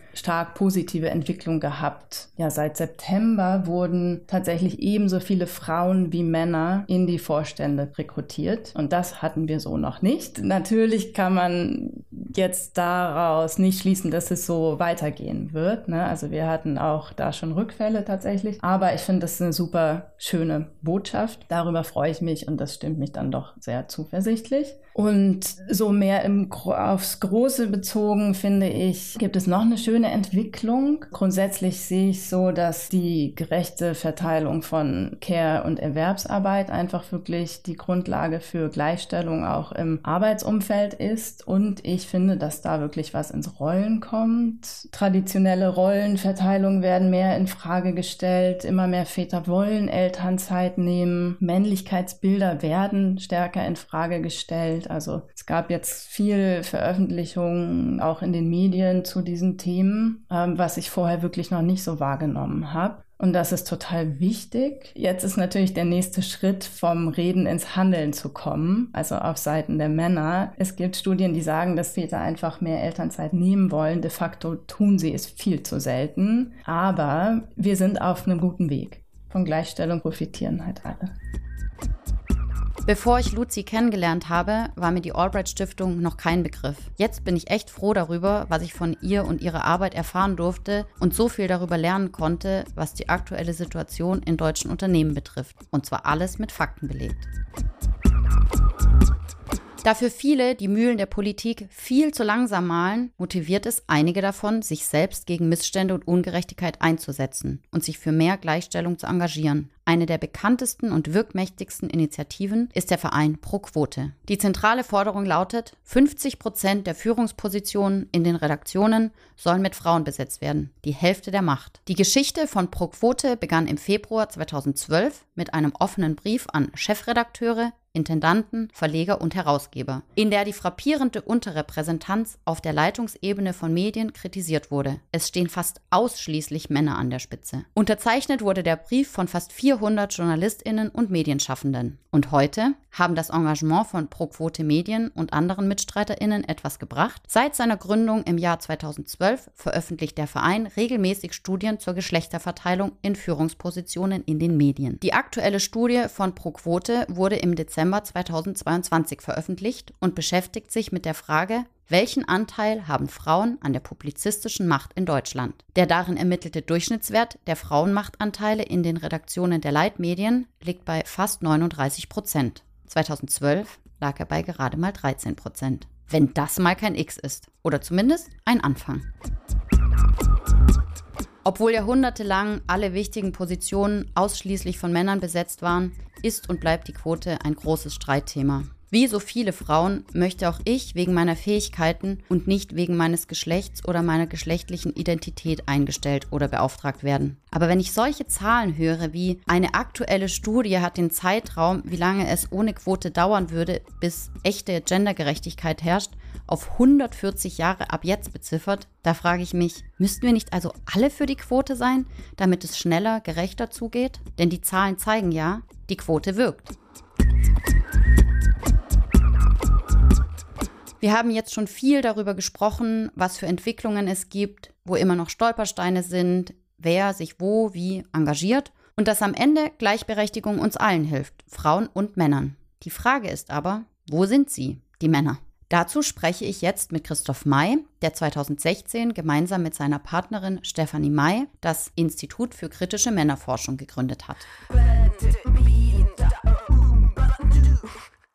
G: positive Entwicklung gehabt. Ja, seit September wurden tatsächlich ebenso viele Frauen wie Männer in die Vorstände rekrutiert. Und das hatten wir so noch nicht. Natürlich kann man jetzt daraus nicht schließen, dass es so weitergehen wird. Ne? Also wir hatten auch da schon Rückfälle tatsächlich. Aber ich finde, das ist eine super schöne Botschaft. Darüber freue ich mich und das stimmt mich dann doch sehr zuversichtlich. Und so mehr im, aufs Große bezogen, finde ich, gibt es noch eine schöne Entwicklung. Grundsätzlich sehe ich so, dass die gerechte Verteilung von Care- und Erwerbsarbeit einfach wirklich die Grundlage für Gleichstellung auch im Arbeitsumfeld ist. Und ich finde, dass da wirklich was ins Rollen kommt. Traditionelle Rollenverteilungen werden mehr in Frage gestellt. Immer mehr Väter wollen Elternzeit nehmen. Männlichkeitsbilder werden stärker in Frage gestellt. Also es gab jetzt viel Veröffentlichungen auch in den Medien zu diesen Themen, ähm, was ich vorher wirklich noch nicht so wahrgenommen habe. Und das ist total wichtig. Jetzt ist natürlich der nächste Schritt, vom Reden ins Handeln zu kommen, also auf Seiten der Männer. Es gibt Studien, die sagen, dass Väter einfach mehr Elternzeit nehmen wollen. De facto tun sie es viel zu selten. Aber wir sind auf einem guten Weg. Von Gleichstellung profitieren halt alle.
B: Bevor ich Luzi kennengelernt habe, war mir die Albright Stiftung noch kein Begriff. Jetzt bin ich echt froh darüber, was ich von ihr und ihrer Arbeit erfahren durfte und so viel darüber lernen konnte, was die aktuelle Situation in deutschen Unternehmen betrifft. Und zwar alles mit Fakten belegt. Da für viele die Mühlen der Politik viel zu langsam malen, motiviert es einige davon, sich selbst gegen Missstände und Ungerechtigkeit einzusetzen und sich für mehr Gleichstellung zu engagieren. Eine der bekanntesten und wirkmächtigsten Initiativen ist der Verein Pro Quote. Die zentrale Forderung lautet, 50 Prozent der Führungspositionen in den Redaktionen sollen mit Frauen besetzt werden, die Hälfte der Macht. Die Geschichte von Pro Quote begann im Februar 2012 mit einem offenen Brief an Chefredakteure, Intendanten, Verleger und Herausgeber, in der die frappierende Unterrepräsentanz auf der Leitungsebene von Medien kritisiert wurde. Es stehen fast ausschließlich Männer an der Spitze. Unterzeichnet wurde der Brief von fast 400 JournalistInnen und Medienschaffenden. Und heute haben das Engagement von ProQuote Medien und anderen MitstreiterInnen etwas gebracht. Seit seiner Gründung im Jahr 2012 veröffentlicht der Verein regelmäßig Studien zur Geschlechterverteilung in Führungspositionen in den Medien. Die aktuelle Studie von ProQuote wurde im Dezember 2022 veröffentlicht und beschäftigt sich mit der Frage, welchen Anteil haben Frauen an der publizistischen Macht in Deutschland? Der darin ermittelte Durchschnittswert der Frauenmachtanteile in den Redaktionen der Leitmedien liegt bei fast 39 Prozent. 2012 lag er bei gerade mal 13 Prozent. Wenn das mal kein X ist. Oder zumindest ein Anfang. Obwohl jahrhundertelang alle wichtigen Positionen ausschließlich von Männern besetzt waren, ist und bleibt die Quote ein großes Streitthema. Wie so viele Frauen möchte auch ich wegen meiner Fähigkeiten und nicht wegen meines Geschlechts oder meiner geschlechtlichen Identität eingestellt oder beauftragt werden. Aber wenn ich solche Zahlen höre, wie eine aktuelle Studie hat den Zeitraum, wie lange es ohne Quote dauern würde, bis echte Gendergerechtigkeit herrscht, auf 140 Jahre ab jetzt beziffert, da frage ich mich, müssten wir nicht also alle für die Quote sein, damit es schneller, gerechter zugeht? Denn die Zahlen zeigen ja, die Quote wirkt. Wir haben jetzt schon viel darüber gesprochen, was für Entwicklungen es gibt, wo immer noch Stolpersteine sind, wer sich wo wie engagiert und dass am Ende Gleichberechtigung uns allen hilft, Frauen und Männern. Die Frage ist aber, wo sind sie, die Männer? Dazu spreche ich jetzt mit Christoph May, der 2016 gemeinsam mit seiner Partnerin Stefanie May das Institut für kritische Männerforschung gegründet hat.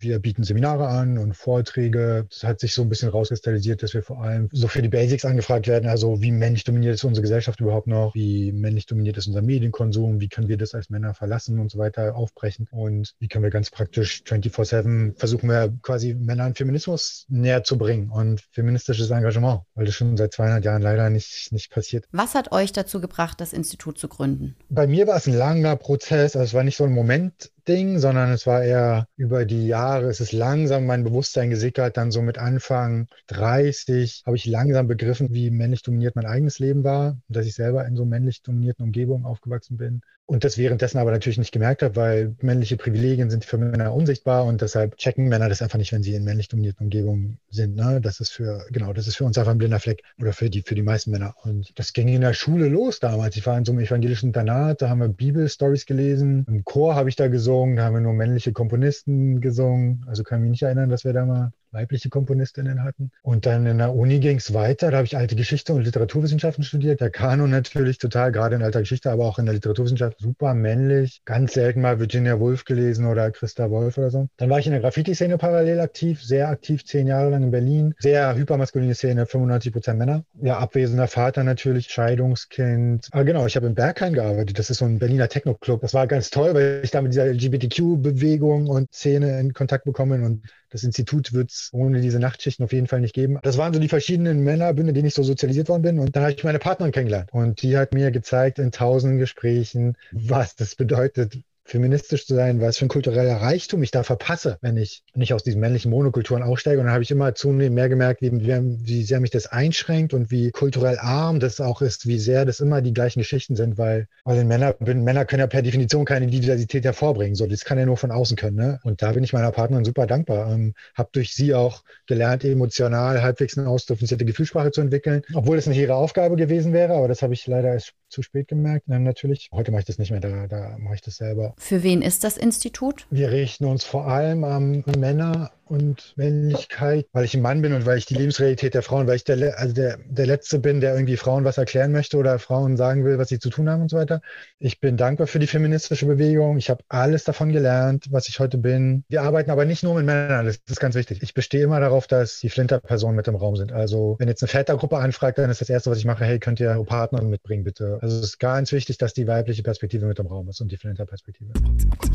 H: Wir bieten Seminare an und Vorträge. Es hat sich so ein bisschen rauskristallisiert, dass wir vor allem so für die Basics angefragt werden. Also wie männlich dominiert ist unsere Gesellschaft überhaupt noch? Wie männlich dominiert ist unser Medienkonsum? Wie können wir das als Männer verlassen und so weiter aufbrechen? Und wie können wir ganz praktisch 24-7 versuchen wir quasi Männern Feminismus näher zu bringen und feministisches Engagement, weil das schon seit 200 Jahren leider nicht, nicht passiert.
B: Was hat euch dazu gebracht, das Institut zu gründen?
H: Bei mir war es ein langer Prozess. Also es war nicht so ein Moment, Ding, sondern es war eher über die Jahre, es ist langsam mein Bewusstsein gesickert, dann so mit Anfang 30 habe ich langsam begriffen, wie männlich dominiert mein eigenes Leben war und dass ich selber in so männlich dominierten Umgebungen aufgewachsen bin und das währenddessen aber natürlich nicht gemerkt habe, weil männliche Privilegien sind für Männer unsichtbar und deshalb checken Männer das einfach nicht, wenn sie in männlich dominierten Umgebungen sind. Ne? Das ist für, genau, das ist für uns einfach ein blinder Fleck oder für die, für die meisten Männer. Und das ging in der Schule los damals. Ich war in so einem evangelischen Internat, da haben wir Bibelstories gelesen. Im Chor habe ich da gesungen, da haben wir nur männliche Komponisten gesungen. Also kann ich mich nicht erinnern, dass wir da mal weibliche Komponistinnen hatten. Und dann in der Uni ging es weiter. Da habe ich alte Geschichte und Literaturwissenschaften studiert. Der Kanon natürlich total, gerade in alter Geschichte, aber auch in der Literaturwissenschaft super männlich. Ganz selten mal Virginia Woolf gelesen oder Christa Wolf oder so. Dann war ich in der Graffiti-Szene parallel aktiv, sehr aktiv, zehn Jahre lang in Berlin. Sehr hypermaskuline Szene, 95 Prozent Männer. Ja, abwesender Vater natürlich, Scheidungskind. Aber genau, ich habe in Berghain gearbeitet. Das ist so ein Berliner Techno-Club. Das war ganz toll, weil ich da mit dieser LGBTQ-Bewegung und Szene in Kontakt bekommen und das Institut wird es ohne diese Nachtschichten auf jeden Fall nicht geben. Das waren so die verschiedenen Männerbünde, denen ich so sozialisiert worden bin. Und dann habe ich meine Partnerin kennengelernt. Und die hat mir gezeigt in tausenden Gesprächen, was das bedeutet, feministisch zu sein, was für ein kultureller Reichtum ich da verpasse, wenn ich nicht aus diesen männlichen Monokulturen aussteige. Und dann habe ich immer zunehmend mehr gemerkt, wie, wie sehr mich das einschränkt und wie kulturell arm das auch ist, wie sehr das immer die gleichen Geschichten sind, weil, weil Männer, Männer können ja per Definition keine Diversität hervorbringen. So, das kann ja nur von außen können. Ne? Und da bin ich meiner Partnerin super dankbar. Ähm, habe durch sie auch gelernt, emotional halbwegs eine ausdifferenzierte Gefühlssprache zu entwickeln, obwohl es eine ihre Aufgabe gewesen wäre, aber das habe ich leider erst zu spät gemerkt. Dann natürlich. Heute mache ich das nicht mehr, da, da mache ich das selber.
B: Für wen ist das Institut?
H: Wir richten uns vor allem an Männer und Männlichkeit, weil ich ein Mann bin und weil ich die Lebensrealität der Frauen, weil ich der, also der, der Letzte bin, der irgendwie Frauen was erklären möchte oder Frauen sagen will, was sie zu tun haben und so weiter. Ich bin dankbar für die feministische Bewegung. Ich habe alles davon gelernt, was ich heute bin. Wir arbeiten aber nicht nur mit Männern, das ist ganz wichtig. Ich bestehe immer darauf, dass die Flinter-Personen mit im Raum sind. Also wenn jetzt eine Vätergruppe anfragt, dann ist das Erste, was ich mache, hey, könnt ihr Partner mitbringen, bitte. Also es ist ganz wichtig, dass die weibliche Perspektive mit im Raum ist und die Flinter-Perspektive.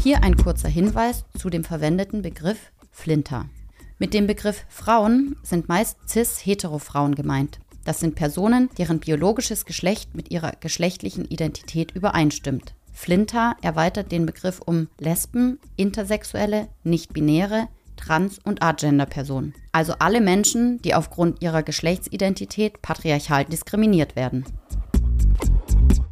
B: Hier ein kurzer Hinweis zu dem verwendeten Begriff Flinter. Mit dem Begriff Frauen sind meist cis-hetero-Frauen gemeint. Das sind Personen, deren biologisches Geschlecht mit ihrer geschlechtlichen Identität übereinstimmt. Flinter erweitert den Begriff um Lesben, Intersexuelle, Nicht-Binäre, Trans- und Agender-Personen. Also alle Menschen, die aufgrund ihrer Geschlechtsidentität patriarchal diskriminiert werden.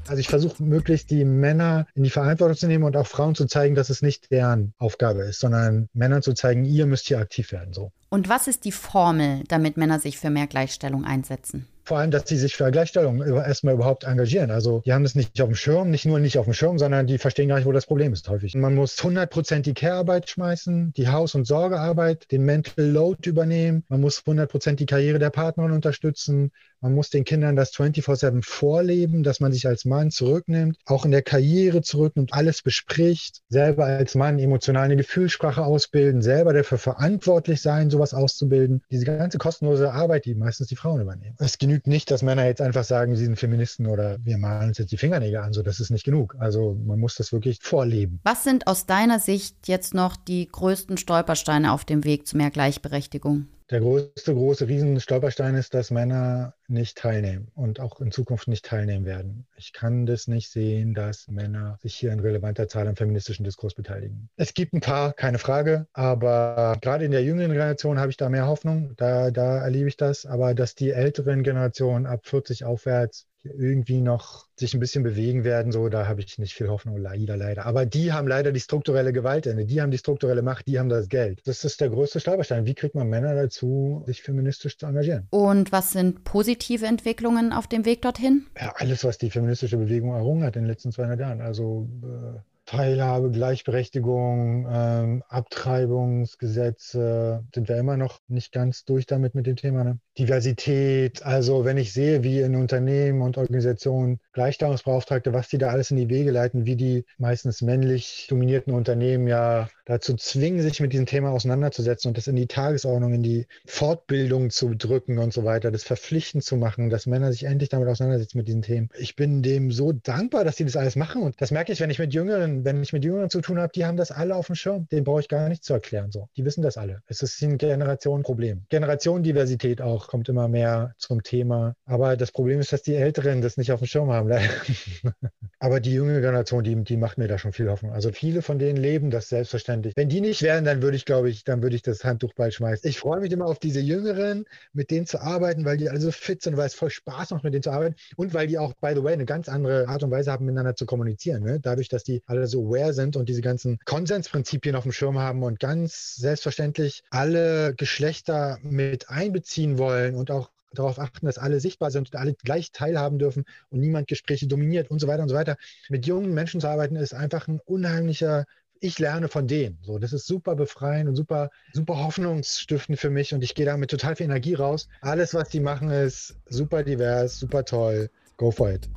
H: Also ich versuche möglichst die Männer in die Verantwortung zu nehmen und auch Frauen zu zeigen, dass es nicht deren Aufgabe ist, sondern Männern zu zeigen, ihr müsst hier aktiv werden. So.
B: Und was ist die Formel, damit Männer sich für mehr Gleichstellung einsetzen?
H: Vor allem, dass sie sich für Gleichstellung erstmal überhaupt engagieren. Also die haben das nicht auf dem Schirm, nicht nur nicht auf dem Schirm, sondern die verstehen gar nicht, wo das Problem ist häufig. Man muss 100% die Care-Arbeit schmeißen, die Haus- und Sorgearbeit, den Mental Load übernehmen. Man muss 100% die Karriere der Partnerin unterstützen. Man muss den Kindern das 24-7 vorleben, dass man sich als Mann zurücknimmt, auch in der Karriere zurücknimmt, alles bespricht, selber als Mann emotional eine Gefühlssprache ausbilden, selber dafür verantwortlich sein, sowas auszubilden. Diese ganze kostenlose Arbeit, die meistens die Frauen übernehmen. Es genügt nicht, dass Männer jetzt einfach sagen, sie sind Feministen oder wir malen uns jetzt die Fingernägel an. So, das ist nicht genug. Also man muss das wirklich vorleben.
B: Was sind aus deiner Sicht jetzt noch die größten Stolpersteine auf dem Weg zu mehr Gleichberechtigung?
H: Der größte, große Riesenstolperstein ist, dass Männer nicht teilnehmen und auch in Zukunft nicht teilnehmen werden. Ich kann das nicht sehen, dass Männer sich hier in relevanter Zahl am feministischen Diskurs beteiligen. Es gibt ein paar, keine Frage, aber gerade in der jüngeren Generation habe ich da mehr Hoffnung. Da, da erlebe ich das. Aber dass die älteren Generationen ab 40 aufwärts irgendwie noch sich ein bisschen bewegen werden, so, da habe ich nicht viel Hoffnung, leider, leider. Aber die haben leider die strukturelle Gewalt die haben die strukturelle Macht, die haben das Geld. Das ist der größte Stolperstein. Wie kriegt man Männer dazu, sich feministisch zu engagieren?
B: Und was sind positive Entwicklungen auf dem Weg dorthin?
H: Ja, alles, was die feministische Bewegung errungen hat in den letzten 200 Jahren. Also äh, Teilhabe, Gleichberechtigung, ähm, Abtreibungsgesetze, sind wir immer noch nicht ganz durch damit mit dem Thema. Ne? Diversität, also wenn ich sehe, wie in Unternehmen und Organisationen Gleichstellungsbeauftragte, was die da alles in die Wege leiten, wie die meistens männlich dominierten Unternehmen ja dazu zwingen, sich mit diesem Thema auseinanderzusetzen und das in die Tagesordnung, in die Fortbildung zu drücken und so weiter, das verpflichtend zu machen, dass Männer sich endlich damit auseinandersetzen mit diesen Themen. Ich bin dem so dankbar, dass die das alles machen und das merke ich, wenn ich mit Jüngeren, wenn ich mit Jüngeren zu tun habe, die haben das alle auf dem Schirm. Den brauche ich gar nicht zu erklären. So, die wissen das alle. Es ist ein Generationenproblem. Generationendiversität auch kommt immer mehr zum Thema. Aber das Problem ist, dass die Älteren das nicht auf dem Schirm haben. Aber die junge Generation, die, die macht mir da schon viel Hoffnung. Also viele von denen leben das selbstverständlich. Wenn die nicht wären, dann würde ich, glaube ich, dann würde ich das Handtuch bald schmeißen. Ich freue mich immer auf diese Jüngeren, mit denen zu arbeiten, weil die alle so fit sind, weil es voll Spaß macht, mit denen zu arbeiten und weil die auch, by the way, eine ganz andere Art und Weise haben, miteinander zu kommunizieren. Ne? Dadurch, dass die alle so aware sind und diese ganzen Konsensprinzipien auf dem Schirm haben und ganz selbstverständlich alle Geschlechter mit einbeziehen wollen und auch darauf achten, dass alle sichtbar sind und alle gleich teilhaben dürfen und niemand Gespräche dominiert und so weiter und so weiter. Mit jungen Menschen zu arbeiten ist einfach ein unheimlicher ich lerne von denen. So, das ist super befreiend und super, super hoffnungsstiftend für mich und ich gehe da mit total viel Energie raus. Alles, was die machen, ist super divers, super toll. Go for it.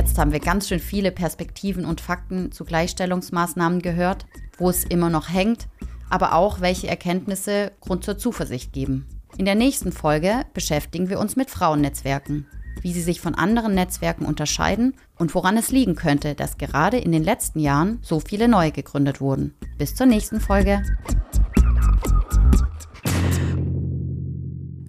B: Jetzt haben wir ganz schön viele Perspektiven und Fakten zu Gleichstellungsmaßnahmen gehört, wo es immer noch hängt, aber auch welche Erkenntnisse Grund zur Zuversicht geben. In der nächsten Folge beschäftigen wir uns mit Frauennetzwerken, wie sie sich von anderen Netzwerken unterscheiden und woran es liegen könnte, dass gerade in den letzten Jahren so viele neue gegründet wurden. Bis zur nächsten Folge.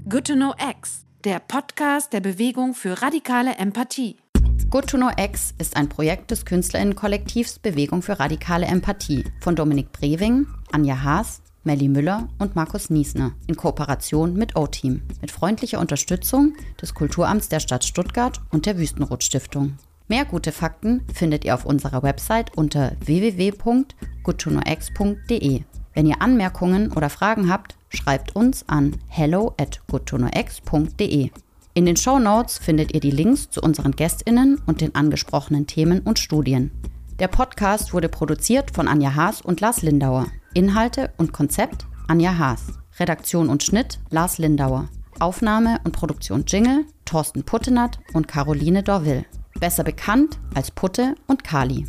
A: Good to Know X, der Podcast der Bewegung für radikale Empathie.
B: Good to Know X ist ein Projekt des Künstlerinnenkollektivs Bewegung für radikale Empathie von Dominik Brewing, Anja Haas, Melly Müller und Markus Niesner in Kooperation mit O-Team mit freundlicher Unterstützung des Kulturamts der Stadt Stuttgart und der Wüstenrot Stiftung. Mehr gute Fakten findet ihr auf unserer Website unter www.goodtoknowx.de. Wenn ihr Anmerkungen oder Fragen habt, schreibt uns an hello at goodtoknowx.de. In den Show Notes findet ihr die Links zu unseren GästInnen und den angesprochenen Themen und Studien. Der Podcast wurde produziert von Anja Haas und Lars Lindauer. Inhalte und Konzept Anja Haas. Redaktion und Schnitt Lars Lindauer. Aufnahme und Produktion Jingle Thorsten Puttenat und Caroline Dorville. Besser bekannt als Putte und Kali.